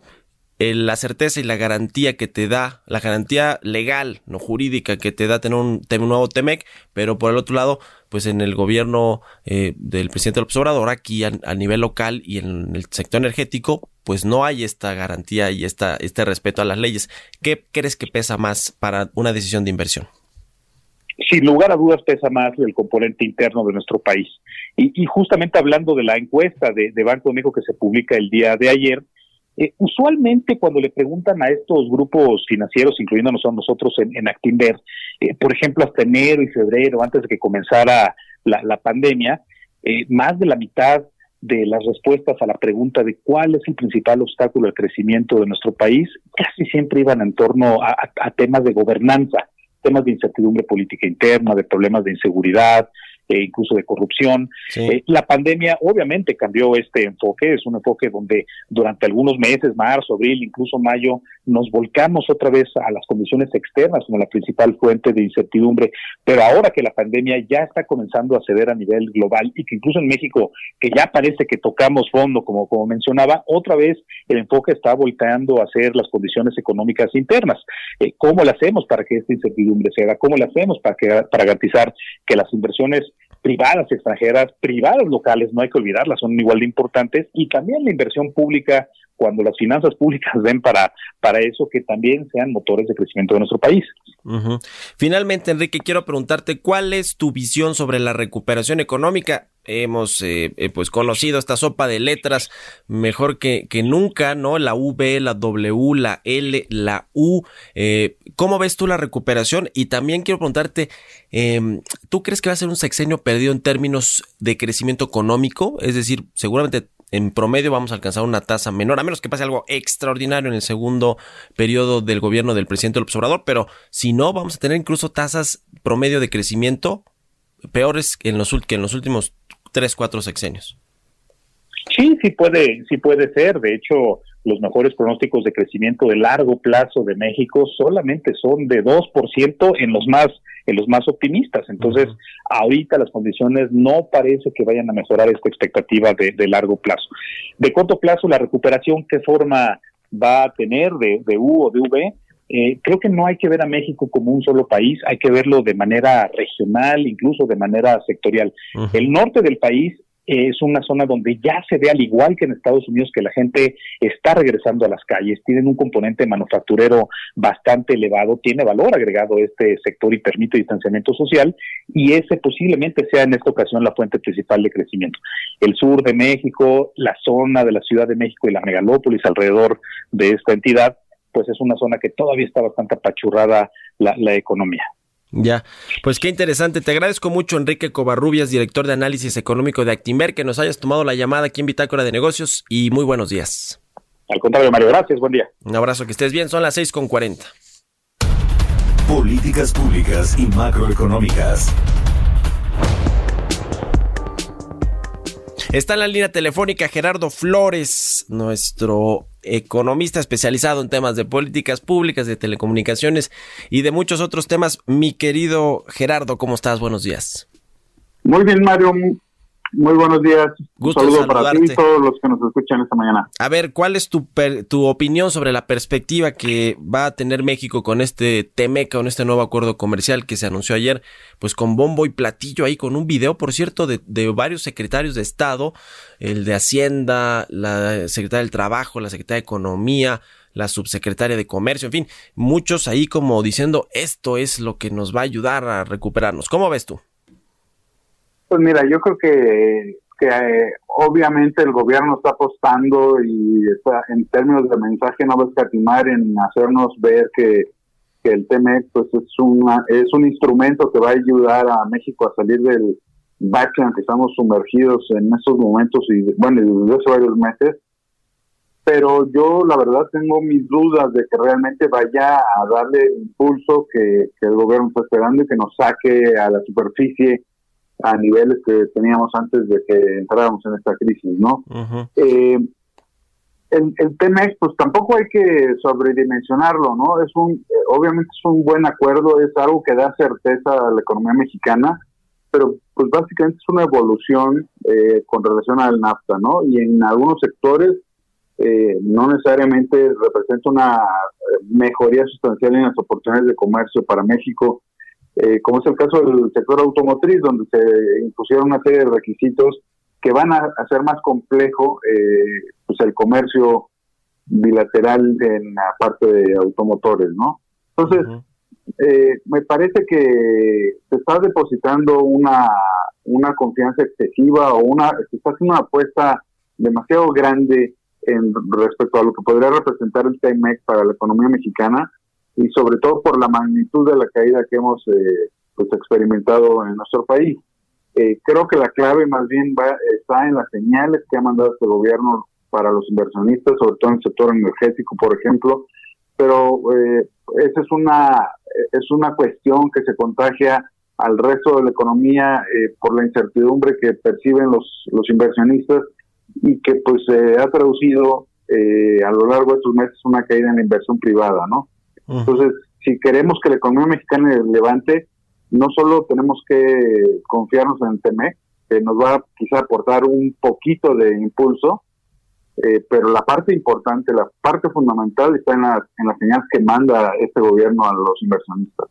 la certeza y la garantía que te da, la garantía legal, no jurídica, que te da tener un, nuevo TEMEC, pero por el otro lado, pues en el gobierno eh, del presidente López Obrador, aquí a, nivel local y en el sector energético, pues no hay esta garantía y esta, este respeto a las leyes. ¿Qué crees que pesa más para una decisión de inversión? Sin lugar a dudas pesa más el componente interno de nuestro país. Y, justamente hablando de la encuesta de, Banco de México que se publica el día de ayer, eh, usualmente cuando le preguntan a estos grupos financieros, incluyéndonos a nosotros en, en Actinver, eh, por ejemplo, hasta enero y febrero, antes de que comenzara la, pandemia, eh, más de la mitad de las respuestas a la pregunta de cuál es el principal obstáculo al crecimiento de nuestro país, casi siempre iban en torno a temas de gobernanza, temas de incertidumbre política interna, de problemas de inseguridad, e incluso de corrupción. Eh, la pandemia obviamente cambió este enfoque, es un enfoque donde durante algunos meses, marzo, abril, incluso mayo, nos volcamos otra vez a las condiciones externas como la principal fuente de incertidumbre, pero ahora que la pandemia ya está comenzando a ceder a nivel global y que incluso en México, que ya parece que tocamos fondo, como, como mencionaba, otra vez el enfoque está volteando a ser las condiciones económicas internas. Eh, ¿Cómo lo hacemos para que esta incertidumbre se haga? ¿Cómo lo hacemos para, que, para garantizar que las inversiones privadas extranjeras, privadas locales, no hay que olvidarlas, son igual de importantes, y también la inversión pública, cuando las finanzas públicas den para, para eso, que también sean motores de crecimiento de nuestro país. Finalmente, Enrique, quiero preguntarte, ¿cuál es tu visión sobre la recuperación económica? Hemos eh, eh, pues conocido esta sopa de letras mejor que, que, nunca, ¿no? La V, la W, la L, la U. Eh, ¿Cómo ves tú la recuperación? Y también quiero preguntarte, em, ¿tú crees que va a ser un sexenio perdido en términos de crecimiento económico? Es decir, seguramente en promedio vamos a alcanzar una tasa menor, a menos que pase algo extraordinario en el segundo periodo del gobierno del presidente López Obrador, pero si no, vamos a tener incluso tasas promedio de crecimiento peores en los, que en los últimos tres, cuatro sexenios. Sí, sí puede, sí puede ser. De hecho, los mejores pronósticos de crecimiento de largo plazo de México solamente son de 2% en los más en los más optimistas. Entonces, ahorita las condiciones no parece que vayan a mejorar esta expectativa de, largo plazo. De corto plazo, la recuperación, ¿qué forma va a tener de, de U o de V? Eh, creo que no hay que ver a México como un solo país, hay que verlo de manera regional, incluso de manera sectorial. El norte del país es una zona donde ya se ve, al igual que en Estados Unidos, que la gente está regresando a las calles, tienen un componente manufacturero bastante elevado, tiene valor agregado este sector y permite distanciamiento social, y ese posiblemente sea en esta ocasión la fuente principal de crecimiento. El sur de México, la zona de la Ciudad de México y la megalópolis alrededor de esta entidad, pues es una zona que todavía está bastante apachurrada la, economía. Ya, pues qué interesante. Te agradezco mucho, Enrique Covarrubias, director de análisis económico de Actimber, que nos hayas tomado la llamada aquí en Bitácora de Negocios y muy buenos días. Al contrario, Mario, gracias, buen día. Un abrazo, que estés bien, son las 6 con 40. Políticas públicas y macroeconómicas. Está en la línea telefónica Gerardo Flores, nuestro economista especializado en temas de políticas públicas, de telecomunicaciones y de muchos otros temas. Mi querido Gerardo, ¿cómo estás? Buenos días. Muy bien, Mario. Muy buenos días. Gusto Un saludo saludarte. para ti y todos los que nos escuchan esta mañana. A ver, ¿cuál es tu, per- tu opinión sobre la perspectiva que va a tener México con este TEMEC, con este nuevo acuerdo comercial que se anunció ayer, pues con bombo y platillo ahí, con un video, por cierto, de, de varios secretarios de Estado, el de Hacienda, la secretaria del Trabajo, la secretaria de Economía, la subsecretaria de Comercio, en fin, muchos ahí como diciendo, esto es lo que nos va a ayudar a recuperarnos. ¿Cómo ves tú? Pues mira, yo creo que, que eh, obviamente el gobierno está apostando y está, en términos de mensaje no va a escatimar en hacernos ver que, que el TMEC pues es, una, es un instrumento que va a ayudar a México a salir del bache que estamos sumergidos en estos momentos y bueno, desde hace varios meses. Pero yo la verdad tengo mis dudas de que realmente vaya a darle el impulso que, que el gobierno está esperando y que nos saque a la superficie a niveles que teníamos antes de que entráramos en esta crisis, ¿no? Eh, el, el TMEX, pues tampoco hay que sobredimensionarlo, ¿no? Es un, eh, obviamente es un buen acuerdo, es algo que da certeza a la economía mexicana, pero pues básicamente es una evolución eh, con relación al NAFTA, ¿no? Y en algunos sectores eh, no necesariamente representa una mejoría sustancial en las oportunidades de comercio para México, eh, como es el caso del sector automotriz, donde se impusieron una serie de requisitos que van a hacer más complejo eh, pues el comercio bilateral en la parte de automotores, ¿no? Entonces, eh, me parece que se está depositando una, una confianza excesiva o una se está haciendo una apuesta demasiado grande en respecto a lo que podría representar el TMEC para la economía mexicana y sobre todo por la magnitud de la caída que hemos eh, pues experimentado en nuestro país. Eh, creo que la clave más bien va, está en las señales que ha mandado este gobierno para los inversionistas, sobre todo en el sector energético, por ejemplo, pero eh, esa es una es una cuestión que se contagia al resto de la economía eh, por la incertidumbre que perciben los los inversionistas y que pues se ha traducido eh, a lo largo de estos meses una caída en la inversión privada, ¿no? Entonces, si queremos que la economía mexicana levante, no solo tenemos que confiarnos en el que nos va a quizá aportar un poquito de impulso, eh, pero la parte importante, la parte fundamental está en, la, en las señales que manda este gobierno a los inversionistas.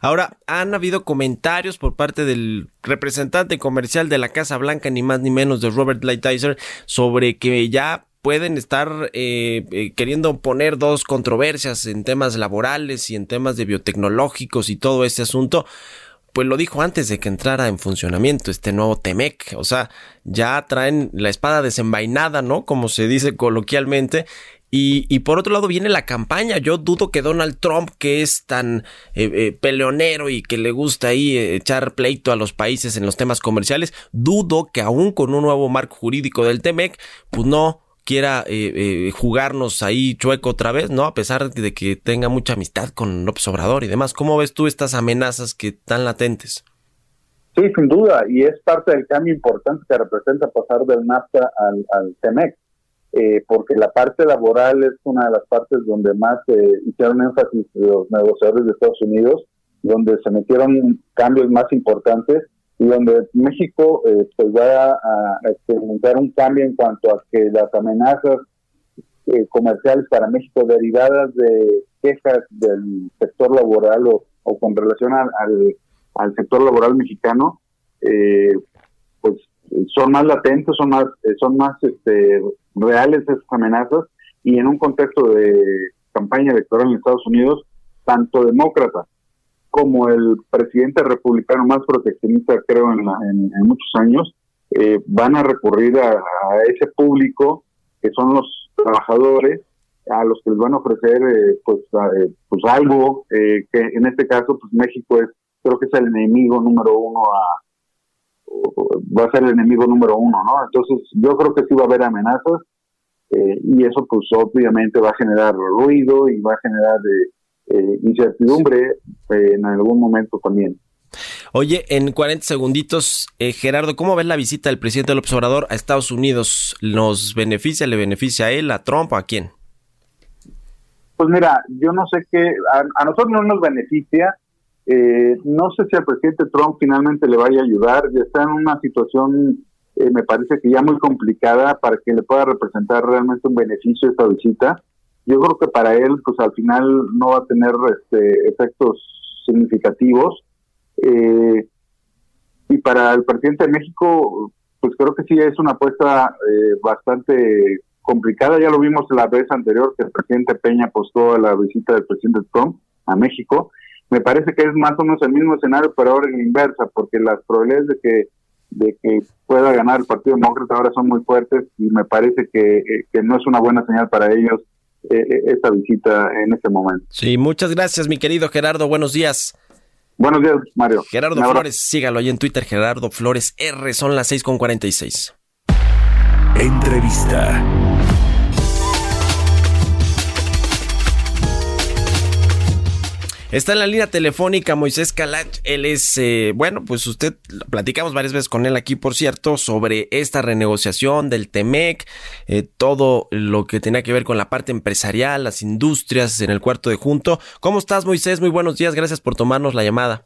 Ahora, han habido comentarios por parte del representante comercial de la Casa Blanca, ni más ni menos de Robert Lighthizer, sobre que ya pueden estar eh, eh, queriendo poner dos controversias en temas laborales y en temas de biotecnológicos y todo este asunto. Pues lo dijo antes de que entrara en funcionamiento este nuevo TEMEC. O sea, ya traen la espada desenvainada, ¿no? Como se dice coloquialmente. Y, y, por otro lado viene la campaña. Yo dudo que Donald Trump, que es tan eh, peleonero y que le gusta ahí echar pleito a los países en los temas comerciales, dudo que aún con un nuevo marco jurídico del TEMEC, pues no quiera eh, eh, jugarnos ahí chueco otra vez, ¿no? A pesar de que tenga mucha amistad con López Obrador y demás. ¿Cómo ves tú estas amenazas que están latentes? Sí, sin duda, y es parte del cambio importante que representa pasar del NAFTA al, al eh, porque la parte laboral es una de las partes donde más hicieron énfasis los negociadores de Estados Unidos, donde se metieron cambios más importantes y donde México eh, pues va a, a, experimentar un cambio en cuanto a que las amenazas eh, comerciales para México derivadas de quejas del sector laboral o, con relación al, al, sector laboral mexicano, eh, pues son más latentes, son más, son más este, reales esas amenazas y en un contexto de campaña electoral en Estados Unidos, tanto demócratas como el presidente republicano más proteccionista, creo, en, la, muchos años, eh, van a recurrir a, ese público que son los trabajadores, a los que les van a ofrecer eh, pues, a, pues algo, eh, que en este caso pues México es, creo que es el enemigo número uno a, va a ser el enemigo número uno, ¿no? Entonces yo creo que sí va a haber amenazas, eh, y eso pues obviamente va a generar ruido y va a generar eh, incertidumbre en algún momento también. Oye, en 40 segunditos, Gerardo, ¿cómo ves la visita del presidente del observador a Estados Unidos? ¿Nos beneficia, le beneficia a él, a Trump o a quién? Pues mira, yo no sé qué, a, nosotros no nos beneficia, no sé si al presidente Trump finalmente le vaya a ayudar, ya está en una situación eh, me parece que ya muy complicada para que le pueda representar realmente un beneficio esta visita. Yo creo que para él, pues al final no va a tener este, efectos significativos. Eh, y para el presidente de México, pues creo que sí es una apuesta eh, bastante complicada. Ya lo vimos la vez anterior que el presidente Peña apostó a la visita del presidente Trump a México. Me parece que es más o menos el mismo escenario, pero ahora en la inversa, porque las probabilidades de que de que pueda ganar el Partido Demócrata ahora son muy fuertes y me parece que, eh, no es una buena señal para ellos eh, eh, esta visita en este momento. Sí, muchas gracias, mi querido Gerardo. Buenos días. Buenos días, Mario. Gerardo Flores, sígalo ahí en Twitter, Gerardo Flores R, son las 6.46. Entrevista. Está en la línea telefónica Moisés Calach. Él es, eh, bueno, pues usted, platicamos varias veces con él aquí, por cierto, sobre esta renegociación del TEMEC, eh, todo lo que tenía que ver con la parte empresarial, las industrias en el cuarto de junto. ¿Cómo estás, Moisés? Muy buenos días, gracias por tomarnos la llamada.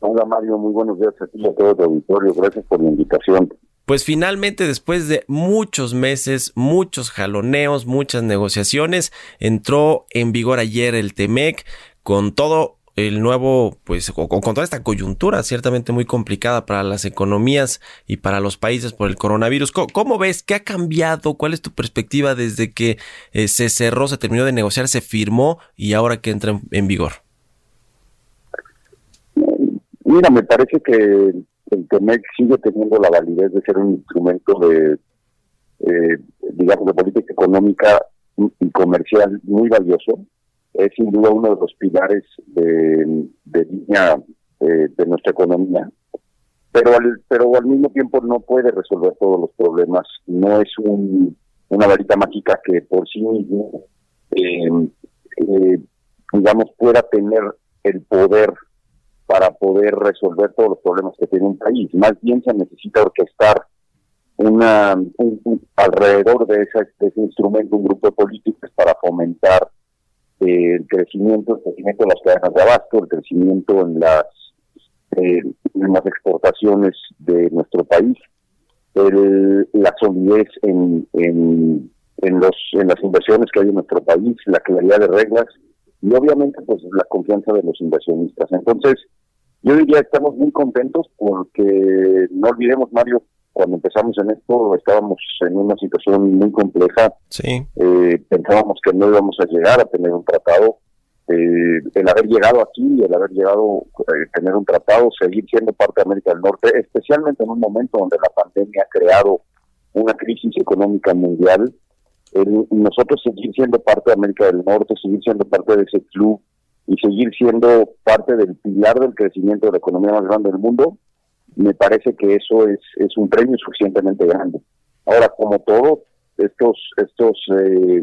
Hola, Mario, muy buenos días a ti y a todo auditorio. Gracias por la invitación. Pues finalmente, después de muchos meses, muchos jaloneos, muchas negociaciones, entró en vigor ayer el TEMEC con todo el nuevo, pues, con, toda esta coyuntura ciertamente muy complicada para las economías y para los países por el coronavirus. ¿Cómo, ves? ¿Qué ha cambiado? ¿Cuál es tu perspectiva desde que eh, se cerró, se terminó de negociar, se firmó y ahora que entra en vigor? Mira, me parece que el TEMEC sigue teniendo la validez de ser un instrumento de, eh, digamos, de política económica y comercial muy valioso. Es sin duda uno de los pilares de, línea eh, de nuestra economía, pero al, pero al mismo tiempo no puede resolver todos los problemas. No es un, una varita mágica que por sí mismo, eh, digamos, pueda tener el poder para poder resolver todos los problemas que tiene un país. Más bien se necesita orquestar una alrededor de ese, instrumento un grupo de políticos para fomentar eh, el crecimiento, el crecimiento de las cadenas de abasto, el crecimiento en las eh, en las exportaciones de nuestro país, el, la solidez en, en, los, en las inversiones que hay en nuestro país, la claridad de reglas y obviamente pues la confianza de los inversionistas. Entonces, yo diría que estamos muy contentos porque no olvidemos, Mario, cuando empezamos en esto estábamos en una situación muy compleja. Sí. Eh, pensábamos que no íbamos a llegar a tener un tratado. Eh, el haber llegado aquí, el haber llegado a eh, tener un tratado, seguir siendo parte de América del Norte, especialmente en un momento donde la pandemia ha creado una crisis económica mundial, nosotros seguir siendo parte de América del Norte, seguir siendo parte de ese club y seguir siendo parte del pilar del crecimiento de la economía más grande del mundo, me parece que eso es, es un premio suficientemente grande. Ahora, como todo, estos estos eh,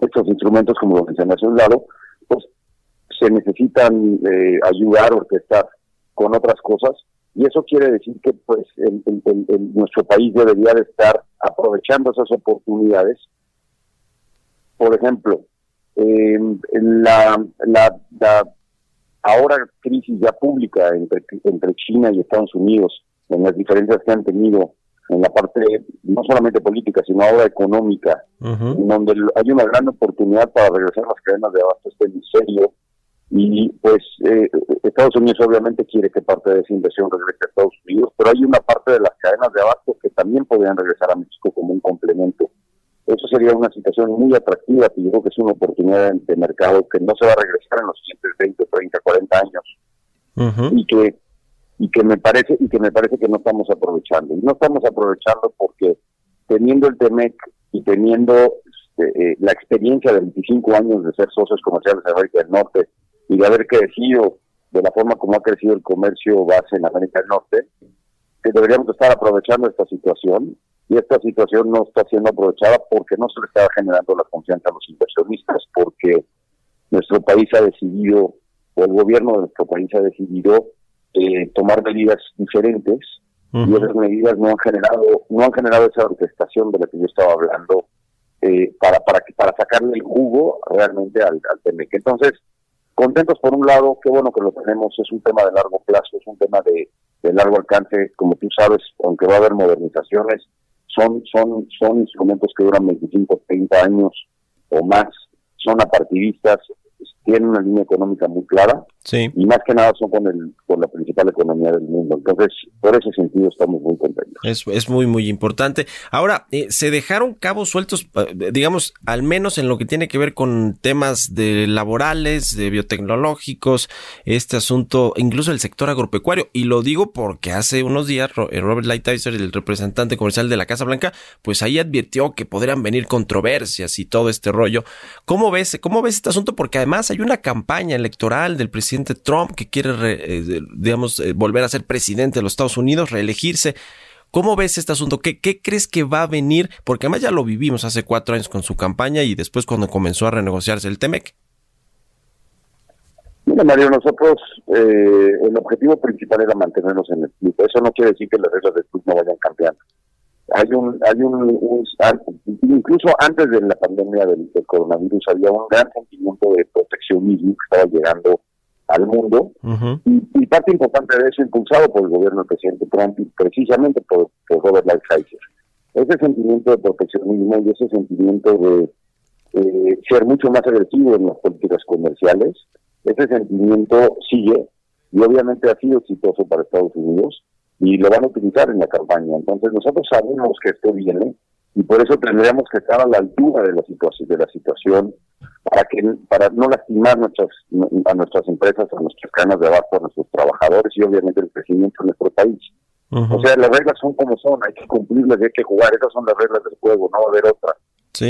estos instrumentos, como lo mencioné hace un lado, pues se necesitan eh, ayudar, orquestar con otras cosas, y eso quiere decir que pues en, nuestro país debería de estar aprovechando esas oportunidades. Por ejemplo, eh, la, la, la, ahora crisis ya pública entre, entre China y Estados Unidos, en las diferencias que han tenido en la parte no solamente política, sino ahora económica, en donde hay una gran oportunidad para regresar a las cadenas de abasto este serio y pues eh, Estados Unidos obviamente quiere que parte de esa inversión regrese a Estados Unidos, pero hay una parte de las cadenas de abasto que también podrían regresar a México como un complemento. Eso sería una situación muy atractiva, y yo creo que es una oportunidad de mercado que no se va a regresar en los siguientes 20, 30, 40 años. Y que y que me parece y que me parece que no estamos aprovechando. Y no estamos aprovechando porque teniendo el TEMEC y teniendo este, eh, la experiencia de 25 años de ser socios comerciales de América del Norte y de haber crecido de la forma como ha crecido el comercio base en América del Norte, que deberíamos estar aprovechando esta situación y esta situación no está siendo aprovechada porque no se le está generando la confianza a los inversionistas, porque nuestro país ha decidido, o el gobierno de nuestro país ha decidido eh, tomar medidas diferentes y esas medidas no han generado no han generado esa orquestación de la que yo estaba hablando eh, para para para sacarle el jugo realmente al, al Entonces, contentos por un lado, qué bueno que lo tenemos, es un tema de largo plazo, es un tema de, de largo alcance, como tú sabes, aunque va a haber modernizaciones, son, son, son instrumentos que duran 25, 30 años o más, son apartidistas, tienen una línea económica muy clara Sí. Y más que nada son con, el, con la principal economía del mundo. Entonces, por ese sentido estamos muy contentos. Es, es muy, muy importante. Ahora, eh, se dejaron cabos sueltos, digamos, al menos en lo que tiene que ver con temas de laborales, de biotecnológicos, este asunto, incluso el sector agropecuario. Y lo digo porque hace unos días eh, Robert Lighthizer, el representante comercial de la Casa Blanca, pues ahí advirtió que podrían venir controversias y todo este rollo. ¿Cómo ves, cómo ves este asunto? Porque además hay una campaña electoral del presidente Trump, que quiere, eh, digamos, eh, volver a ser presidente de los Estados Unidos, reelegirse. ¿Cómo ves este asunto? ¿Qué, ¿Qué, crees que va a venir? Porque además ya lo vivimos hace cuatro años con su campaña y después cuando comenzó a renegociarse el TEMEC. Mira, Mario, nosotros eh, el objetivo principal era mantenernos en el club. Eso no quiere decir que las reglas del club no vayan cambiando. Hay un, hay un, incluso antes de la pandemia del, del, coronavirus había un gran sentimiento de proteccionismo que estaba llegando al mundo. Y, parte importante de eso impulsado por el gobierno del presidente Trump y precisamente por, Robert Lighthizer. Ese sentimiento de proteccionismo y ese sentimiento de eh, ser mucho más agresivo en las políticas comerciales, ese sentimiento sigue y obviamente ha sido exitoso para Estados Unidos y lo van a utilizar en la campaña. Entonces nosotros sabemos que esto viene y por eso tendríamos que estar a la altura de la situación de la situación para que para no lastimar nuestras a nuestras empresas a nuestras canas de abajo a nuestros trabajadores y obviamente el crecimiento de nuestro país. O sea las reglas son como son hay que cumplirlas y hay que jugar esas son las reglas del juego no va a haber otra.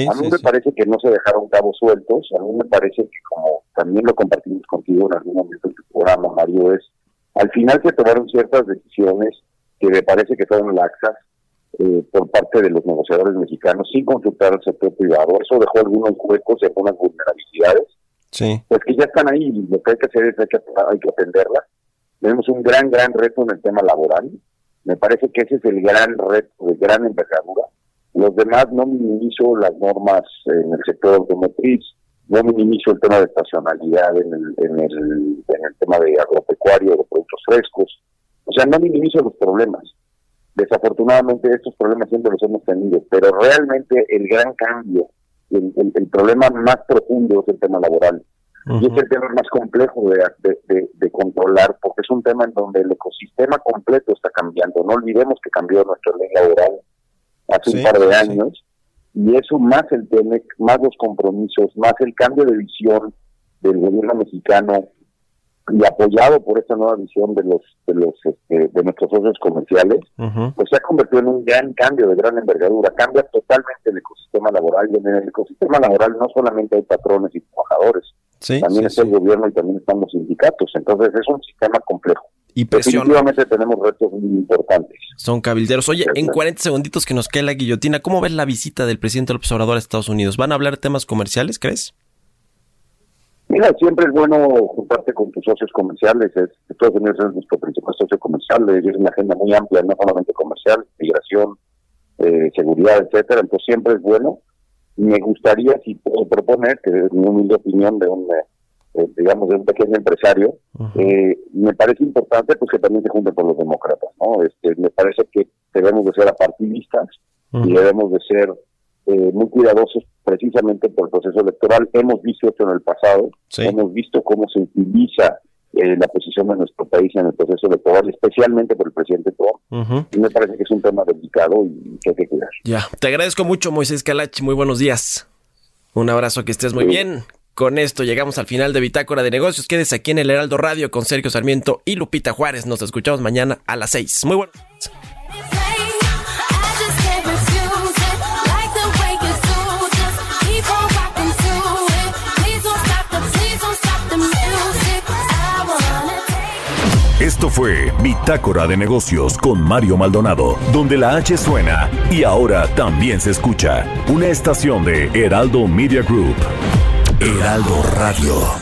A mí me parece que no se dejaron cabos sueltos a mí me parece que como también lo compartimos contigo en algún momento en tu programa Mario es al final se tomaron ciertas decisiones que me parece que fueron laxas eh, por parte de los negociadores mexicanos sin consultar al sector privado. Eso dejó algunos huecos y algunas vulnerabilidades. Sí. Pues que ya están ahí y lo que hay que hacer es hay que, hay que atenderlas. Tenemos un gran, gran reto en el tema laboral. Me parece que ese es el gran reto de gran envergadura. Los demás no minimizo las normas en el sector automotriz, no minimizo el tema de estacionalidad en el, en el, en el tema de agropecuario, de productos frescos. O sea, no minimizo los problemas Desafortunadamente estos problemas siempre los hemos tenido, pero realmente el gran cambio, el, el, problema más profundo es el tema laboral. Y es el tema más complejo de, de, controlar, porque es un tema en donde el ecosistema completo está cambiando. No olvidemos que cambió nuestra ley laboral hace un par de años, y eso más el tema, más los compromisos, más el cambio de visión del gobierno mexicano y apoyado por esta nueva visión de los de los este, de nuestros socios comerciales, pues se ha convertido en un gran cambio de gran envergadura, cambia totalmente el ecosistema laboral y en el ecosistema laboral no solamente hay patrones y trabajadores, también está el gobierno y también están los sindicatos, entonces es un sistema complejo. Y Definitivamente tenemos retos muy importantes. Son cabilderos. Oye, en 40 segunditos que nos queda la guillotina, ¿cómo ves la visita del presidente López Obrador a Estados Unidos? ¿Van a hablar temas comerciales, crees? Mira, siempre es bueno juntarte con tus socios comerciales. Es, Estados Unidos es nuestro principal socio comercial. Es una agenda muy amplia, no solamente comercial, migración, eh, seguridad, etcétera. Entonces siempre es bueno. Me gustaría, si puedo proponer, que es mi humilde opinión de un, eh, digamos, de un pequeño empresario, eh, me parece importante pues que también se junte con los demócratas, ¿no? Este, me parece que debemos de ser apartidistas y debemos de ser eh, muy cuidadosos precisamente por el proceso electoral. Hemos visto esto en el pasado, hemos visto cómo se utiliza eh, la posición de nuestro país en el proceso electoral, especialmente por el presidente Trump. Y me parece que es un tema delicado y que hay que cuidar. Ya, te agradezco mucho, Moisés Calachi. Muy buenos días. Un abrazo, que estés muy bien. Con esto llegamos al final de Bitácora de Negocios. Quédese aquí en el Heraldo Radio con Sergio Sarmiento y Lupita Juárez. Nos escuchamos mañana a las 6. Muy buenos Esto fue Bitácora de Negocios con Mario Maldonado, donde la H suena y ahora también se escucha. Una estación de Heraldo Media Group. Heraldo Radio.